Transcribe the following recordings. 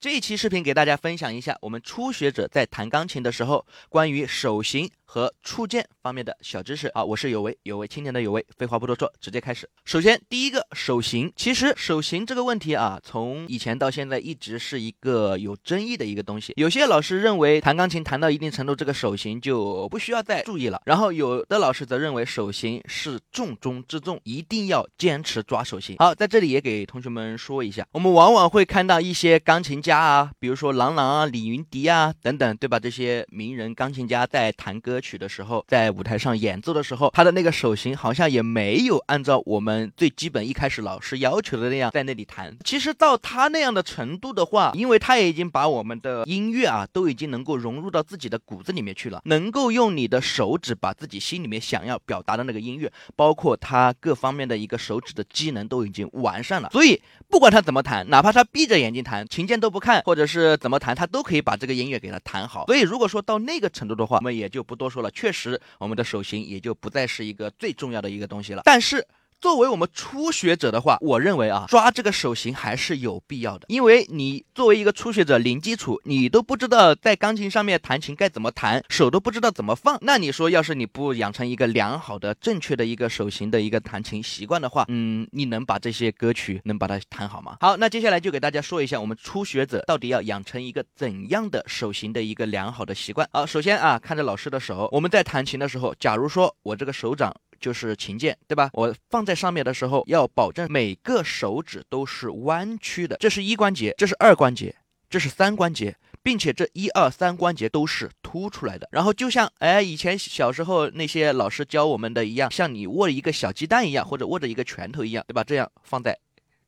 这一期视频给大家分享一下我们初学者在弹钢琴的时候关于手型。和触键方面的小知识啊，我是有为，有为青年的有为。废话不多说，直接开始。首先，第一个手型，其实手型这个问题啊，从以前到现在一直是一个有争议的一个东西。有些老师认为弹钢琴弹到一定程度，这个手型就不需要再注意了。然后有的老师则认为手型是重中之重，一定要坚持抓手型。好，在这里也给同学们说一下，我们往往会看到一些钢琴家啊，比如说郎朗啊、李云迪啊等等，对吧？这些名人钢琴家在弹歌。曲的时候，在舞台上演奏的时候，他的那个手型好像也没有按照我们最基本一开始老师要求的那样在那里弹。其实到他那样的程度的话，因为他也已经把我们的音乐啊都已经能够融入到自己的骨子里面去了，能够用你的手指把自己心里面想要表达的那个音乐，包括他各方面的一个手指的机能都已经完善了。所以不管他怎么弹，哪怕他闭着眼睛弹，琴键都不看，或者是怎么弹，他都可以把这个音乐给他弹好。所以如果说到那个程度的话，我们也就不多说。了，确实，我们的手型也就不再是一个最重要的一个东西了。但是，作为我们初学者的话，我认为啊，抓这个手型还是有必要的。因为你作为一个初学者，零基础，你都不知道在钢琴上面弹琴该怎么弹，手都不知道怎么放。那你说，要是你不养成一个良好的、正确的一个手型的一个弹琴习惯的话，嗯，你能把这些歌曲能把它弹好吗？好，那接下来就给大家说一下，我们初学者到底要养成一个怎样的手型的一个良好的习惯。好，首先啊，看着老师的手，我们在弹琴的时候，假如说我这个手掌。就是琴键，对吧？我放在上面的时候，要保证每个手指都是弯曲的。这是一关节，这是二关节，这是三关节，并且这一二三关节都是凸出来的。然后就像哎，以前小时候那些老师教我们的一样，像你握一个小鸡蛋一样，或者握着一个拳头一样，对吧？这样放在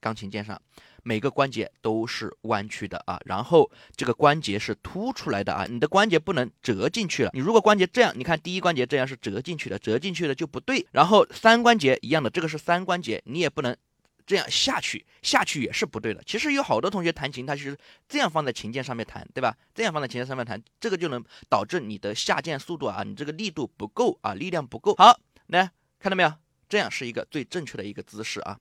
钢琴键上。每个关节都是弯曲的啊，然后这个关节是凸出来的啊，你的关节不能折进去了。你如果关节这样，你看第一关节这样是折进去的，折进去的就不对。然后三关节一样的，这个是三关节，你也不能这样下去，下去也是不对的。其实有好多同学弹琴，他是这样放在琴键上面弹，对吧？这样放在琴键上面弹，这个就能导致你的下键速度啊，你这个力度不够啊，力量不够。好，来看到没有？这样是一个最正确的一个姿势啊。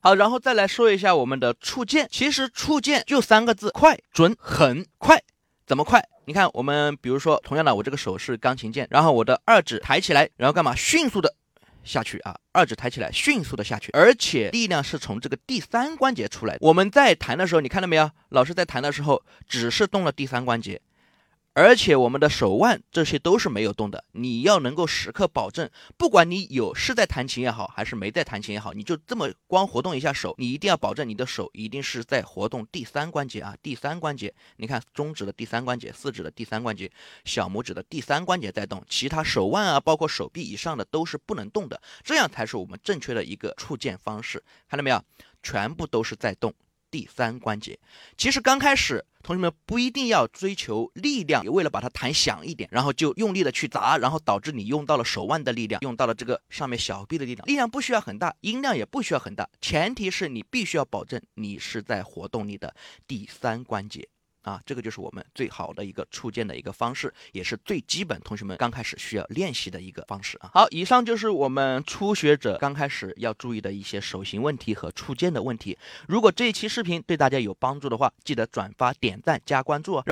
好，然后再来说一下我们的触键。其实触键就三个字：快、准、狠。快怎么快？你看，我们比如说，同样的，我这个手是钢琴键，然后我的二指抬起来，然后干嘛？迅速的下去啊！二指抬起来，迅速的下去，而且力量是从这个第三关节出来。我们在弹的时候，你看到没有？老师在弹的时候，只是动了第三关节。而且我们的手腕这些都是没有动的，你要能够时刻保证，不管你有是在弹琴也好，还是没在弹琴也好，你就这么光活动一下手，你一定要保证你的手一定是在活动第三关节啊，第三关节，你看中指的第三关节，四指的第三关节，小拇指的第三关节在动，其他手腕啊，包括手臂以上的都是不能动的，这样才是我们正确的一个触键方式，看到没有？全部都是在动。第三关节，其实刚开始同学们不一定要追求力量，也为了把它弹响一点，然后就用力的去砸，然后导致你用到了手腕的力量，用到了这个上面小臂的力量，力量不需要很大，音量也不需要很大，前提是你必须要保证你是在活动你的第三关节。啊，这个就是我们最好的一个触键的一个方式，也是最基本，同学们刚开始需要练习的一个方式啊。好，以上就是我们初学者刚开始要注意的一些手型问题和触键的问题。如果这一期视频对大家有帮助的话，记得转发、点赞、加关注哦。